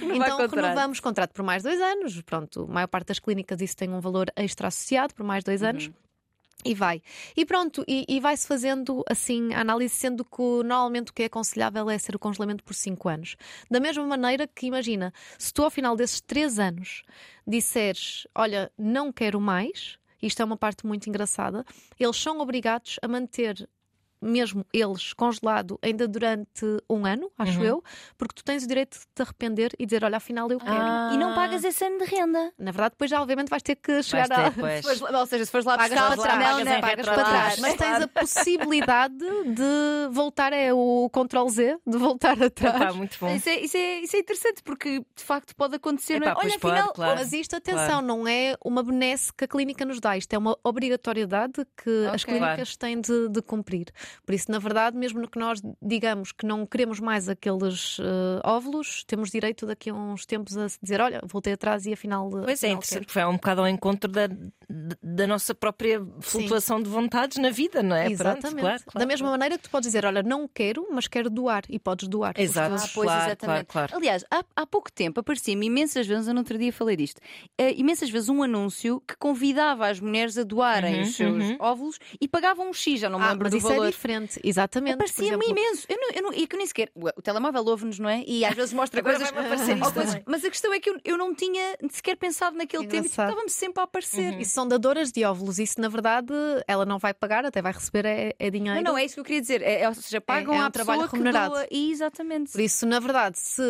S2: Renovar
S3: Então
S2: contrato.
S3: renovamos contrato por mais dois anos. Pronto, a maior parte das clínicas isso tem um valor extra associado por mais dois anos. E vai. E pronto, e, e vai-se fazendo assim a análise, sendo que normalmente o que é aconselhável é ser o congelamento por 5 anos. Da mesma maneira que, imagina, se tu ao final desses 3 anos disseres, olha, não quero mais, isto é uma parte muito engraçada, eles são obrigados a manter. Mesmo eles congelado ainda durante um ano, acho
S1: Uhum.
S3: eu, porque tu tens o direito de te arrepender e dizer: Olha, afinal eu quero.
S1: Ah.
S2: E não pagas esse ano de renda.
S3: Na verdade, depois já obviamente vais ter que chegar
S1: ter,
S3: a.
S2: ou seja, se fores lá
S3: Pagas para trás,
S2: não,
S1: pagas
S2: não,
S3: pagas para trás, mas tens a [LAUGHS] possibilidade de voltar, é o Ctrl Z, de voltar atrás.
S1: Epá, muito bom.
S2: Isso é, isso, é, isso é interessante porque de facto pode acontecer. é?
S1: Epá, pois
S2: Olha,
S1: pode,
S2: afinal,
S1: claro.
S3: Mas isto, atenção,
S1: Claro.
S3: não é uma benesse que a clínica nos dá, isto é uma obrigatoriedade que as
S2: Ok.
S3: clínicas têm de, de cumprir. Por isso, na verdade, mesmo no que nós digamos que não queremos mais aqueles eh, óvulos, temos direito daqui a uns tempos a dizer: olha, voltei atrás e afinal.
S1: Pois é, interessante,
S3: quero."
S1: porque é um bocado ao encontro da, da nossa própria flutuação de vontades na vida, não é? Pronto,
S3: Exatamente.
S1: claro, claro.
S3: Da mesma maneira que tu podes dizer, olha, não quero, mas quero doar e podes doar.
S1: Exato.
S2: Ah, pois,
S1: Claro,
S2: exatamente.
S1: claro.
S2: Aliás, há, há pouco tempo aparecia-me imensas vezes, eu no outro dia falei disto, eh, imensas vezes um anúncio que convidava as mulheres a doarem
S1: Uhum,
S2: os seus
S1: uhum.
S2: óvulos e pagavam um X, já não me
S3: Ah,
S2: lembro do
S3: isso
S2: valor.
S3: é diferente, exatamente. Por
S2: Parecia-me
S3: exemplo,
S2: imenso. Eu não, eu não, e que eu nem sequer. O, telemóvel ouve-nos, não é? E às vezes mostra coisas. [LAUGHS] coisas- mas a questão é que eu, eu não tinha sequer pensado naquele tempo e
S3: Engraçado.
S2: estava-me sempre a aparecer.
S1: Uhum.
S3: Isso são dadoras de óvulos. Isso, na verdade, ela não vai pagar, até vai receber é, é dinheiro.
S2: Não, não, é isso que eu queria dizer. É, é- ou seja, pagam
S3: é um
S2: à
S3: trabalho
S2: pessoa
S3: remunerado.
S2: que doa. E, exatamente.
S3: Por isso, na verdade, se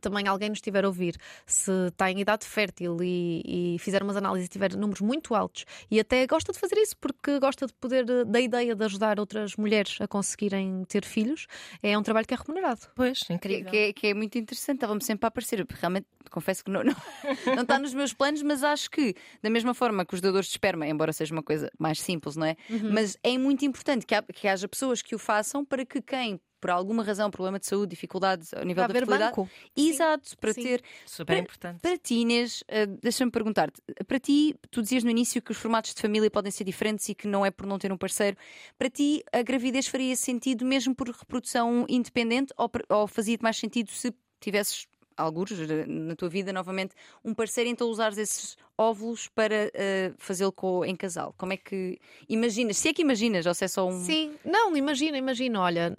S3: também alguém nos estiver a ouvir, se está em idade fértil e, e fizer umas análises e tiver números muito altos e até gosta de fazer isso porque gosta de poder, eh, da ideia de ajudar outras mulheres a conseguirem ter filhos, é um trabalho que é remunerado.
S1: Pois,
S2: Que,
S1: incrível.
S2: que é, que é muito interessante, estava-me sempre a aparecer. Realmente, confesso que não, não, [LAUGHS] não está nos meus planos, mas acho que, da mesma forma que os doadores de esperma, embora seja uma coisa mais simples, não é?
S3: Uhum.
S2: Mas é muito importante que, há- que haja pessoas que o façam para que quem, por alguma razão, problema de saúde, dificuldades ao nível
S3: Para
S2: da fertilidade,
S3: banco.
S2: exato, para
S3: Sim.
S2: ter
S1: Super
S2: Para-
S1: importante.
S2: Para ti, Inês, eh, deixa-me perguntar-te. Para ti, tu dizias no início que os formatos de família podem ser diferentes e que não é por não ter um parceiro. Para ti, a gravidez faria sentido mesmo por reprodução independente ou, ou fazia-te mais sentido se tivesses, alguns eh, na tua vida, novamente, um parceiro, então usares esses óvulos para eh, fazê-lo co- em casal? Como é que imaginas? Se é que imaginas, ou se é só um.
S3: Sim, não, imagina, imagina, olha,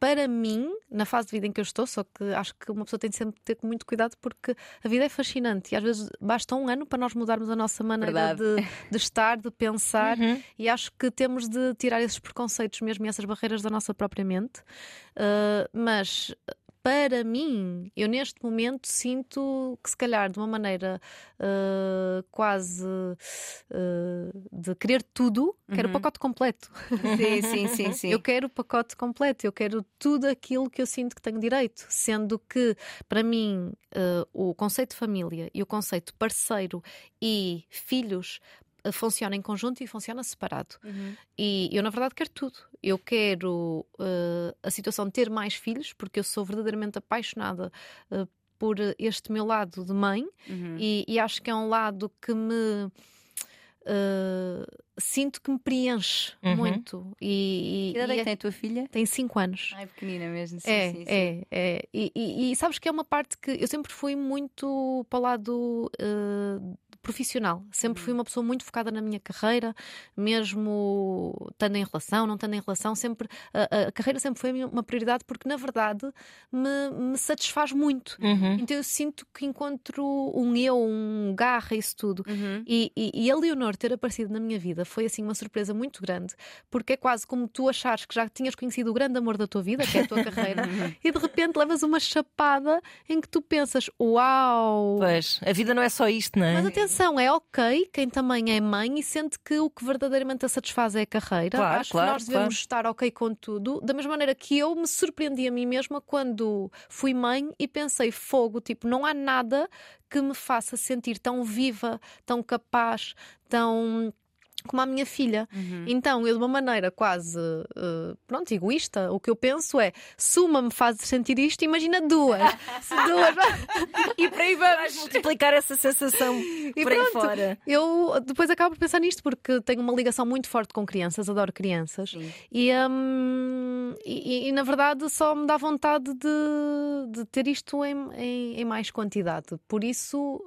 S3: para mim, na fase de vida em que eu estou, só que acho que uma pessoa tem de sempre ter muito cuidado porque a vida é fascinante e às vezes basta um ano para nós mudarmos a nossa maneira de, de estar, de pensar
S1: Uhum.
S3: e acho que temos de tirar esses preconceitos mesmo e essas barreiras da nossa própria mente. Uh, mas para mim, eu neste momento sinto que, se calhar, de uma maneira uh, quase uh, de querer tudo, uhum. quero o pacote completo.
S2: Sim, sim, [LAUGHS] sim, sim.
S3: Eu quero o pacote completo, eu quero tudo aquilo que eu sinto que tenho direito, sendo que, para mim, uh, o conceito de família e o conceito parceiro e filhos funciona em conjunto e funciona separado. Uhum. E eu, na verdade, quero tudo. Eu quero uh, a situação de ter mais filhos, porque eu sou verdadeiramente apaixonada uh, por este meu lado de mãe uhum. e, e, acho que é um lado que me. Uh, sinto que me preenche uhum. muito.
S2: E, e, que idade é que tem a tua filha?
S3: Tem 5 anos.
S2: Ai, pequenina mesmo. Sim,
S3: é,
S2: sim, sim.
S3: é, é. E, e, e, sabes que é uma parte que eu sempre fui muito para o lado uh, profissional. Sempre fui uhum. uma pessoa muito focada na minha carreira, mesmo estando em relação, não estando em relação, sempre a, a carreira sempre foi uma prioridade porque na verdade me, me satisfaz muito. Uhum. Então eu sinto que encontro um eu, um garra, isso tudo. Uhum. E, e, e, a Leonor ter aparecido na minha vida foi assim uma surpresa muito grande, porque é quase como tu achares que já tinhas conhecido o grande amor da tua vida, que é a tua carreira, [LAUGHS] e de repente levas uma chapada em que tu pensas: Uau!
S1: Pois, a vida não é só isto, não é?
S3: Mas atenção atenção, é ok quem também é mãe e sente que o que verdadeiramente a satisfaz é a carreira.
S1: Claro,
S3: Acho
S1: claro,
S3: que nós devemos
S1: claro.
S3: estar ok com tudo. Da mesma maneira que eu me surpreendi a mim mesma quando fui mãe e pensei fogo, tipo, não há nada que me faça sentir tão viva, tão capaz, tão como a minha filha. Uhum. Então, eu de uma maneira quase, uh, pronto, egoísta, o que eu penso é: se uma me faz sentir isto, imagina duas. [LAUGHS] se duas.
S1: e por aí vamos multiplicar essa sensação [LAUGHS] e por pronto, aí fora.
S3: Eu depois acabo por pensar nisto porque tenho uma ligação muito forte com crianças, adoro crianças. E, um, e, e, na verdade só me dá vontade de, de ter isto em, em, em mais quantidade. Por isso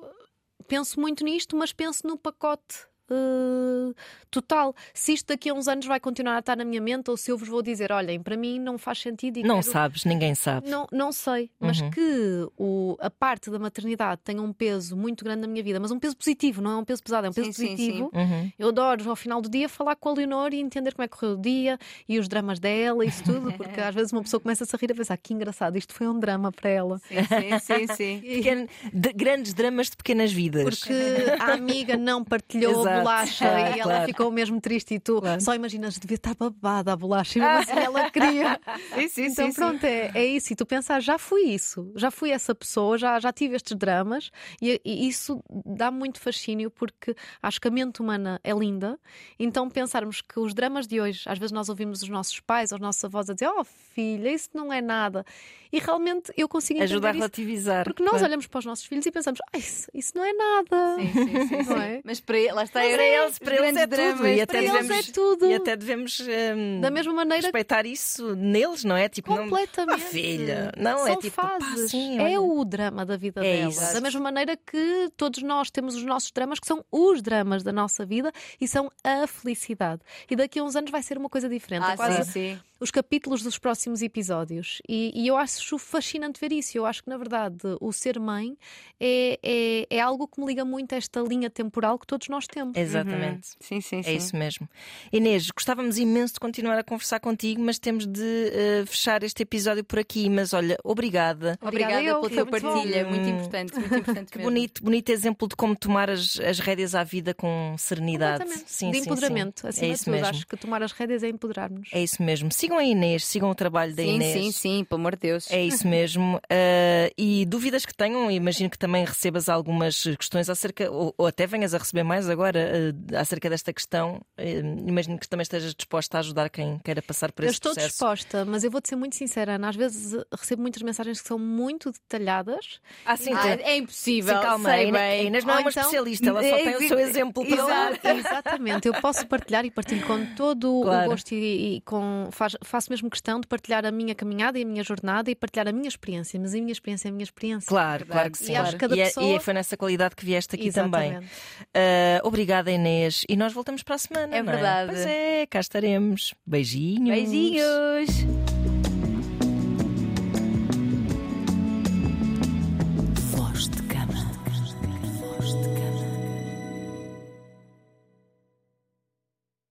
S3: penso muito nisto, mas penso no pacote uh, total. Se isto daqui a uns anos vai continuar a estar na minha mente ou se eu vos vou dizer, olhem, para mim não faz sentido.
S1: não
S3: quero...
S1: sabes, ninguém sabe.
S3: Não, não sei, mas uhum. que o, a parte da maternidade tenha um peso muito grande na minha vida, mas um peso positivo, não é um peso pesado, é um peso sim, positivo. Sim, sim. Uhum. Eu adoro ao final do dia falar com a Leonor e entender como é que correu o dia e os dramas dela e isso tudo, porque às vezes uma pessoa começa a se rir a pensar que engraçado, isto foi um drama para ela.
S2: Sim, sim, sim. sim.
S1: Pequeno, de, grandes dramas de pequenas vidas.
S3: Porque a amiga não partilhou [LAUGHS] bolacha ah, e ela claro. ficou mesmo triste e tu claro. só imaginas, devia estar babada a bolacha, mas assim [LAUGHS] ela queria.
S2: sim, sim,
S3: então
S2: sim,
S3: pronto. É, é isso. E tu pensas, já fui isso, já fui essa pessoa, já, já tive estes dramas e, e isso dá muito fascínio porque acho que a mente humana é linda. Então pensarmos que os dramas de hoje, às vezes nós ouvimos os nossos pais, os nossos avós a dizer, oh filha, isso não é nada. E realmente eu consigo
S1: Ajuda a relativizar.
S3: Porque nós claro. olhamos para os nossos filhos e pensamos, ah, isso, isso não é nada.
S2: Sim, sim, sim. [LAUGHS] sim. É? Mas para, lá está,
S1: Mas
S2: para
S1: é, eles, para eles é tudo. E até devemos,
S3: é tudo.
S1: E até devemos um,
S3: da mesma maneira,
S1: respeitar isso neles, não é? Tipo,
S3: completamente. Não,
S1: oh, filha, não
S3: São
S1: é tipo,
S3: fases.
S1: sim,
S3: é o drama da vida
S1: é
S3: dela.
S1: Isso.
S3: Da mesma maneira que todos nós temos os nossos dramas, que são os dramas da nossa vida e são a felicidade. E daqui a uns anos vai ser uma coisa diferente.
S2: Ah,
S3: é quase
S2: sim, sim.
S3: Os capítulos dos próximos episódios. E, e, eu acho fascinante ver isso. Eu acho que, na verdade, o ser mãe é, é, é, algo que me liga muito a esta linha temporal que todos nós temos.
S1: Exatamente.
S2: Uhum. Sim, sim,
S1: é
S2: sim.
S1: isso mesmo. Inês, gostávamos imenso de continuar a conversar contigo, mas temos de uh, fechar este episódio por aqui. Mas olha, obrigada.
S2: Obrigada,
S3: obrigada
S2: pela tua partilha. Muito importante, muito importante. [LAUGHS]
S1: que mesmo. bonito, bonito exemplo de como tomar as, as rédeas à vida com serenidade.
S3: Sim, de empoderamento.
S1: Sim.
S3: Acima
S1: é
S3: de
S1: isso
S3: tudo,
S1: mesmo.
S3: acho que tomar as rédeas é empoderar-nos.
S1: É isso mesmo. Sigam a Inês, sigam o trabalho da
S2: sim,
S1: Inês.
S2: Sim, sim, pelo amor de Deus.
S1: É isso mesmo. Uh, e dúvidas que tenham, imagino que também recebas algumas questões acerca, ou, ou até venhas a receber mais agora, uh, acerca desta questão. Uh, imagino que também estejas disposta a ajudar quem queira passar por
S3: eu
S1: esse processo.
S3: Eu estou disposta, mas eu vou-te ser muito sincera, Ana. Às vezes recebo muitas mensagens que são muito detalhadas.
S1: Ah, sim,
S2: ah, é impossível.
S1: Sim, calma,
S2: sei
S1: a Inês não
S3: Ou
S1: é uma
S3: então,
S1: especialista, ela só tem o seu [LAUGHS] exemplo para
S3: Exato, exatamente. Eu posso partilhar e partilho com todo
S1: Claro.
S3: o gosto e, e com, faz- faço mesmo questão de partilhar a minha caminhada e a minha jornada e partilhar a minha experiência. Mas a minha experiência é a minha experiência.
S1: Claro, claro que
S2: E
S1: sim.
S3: acho que cada
S1: e, é-
S3: pessoa-
S1: e foi nessa qualidade que vieste aqui também.
S3: Exatamente.
S1: Uh, obrigada, Inês. E nós voltamos para a semana.
S2: É
S1: não
S2: verdade.
S1: Pois é, cá estaremos. Beijinhos.
S2: Beijinhos.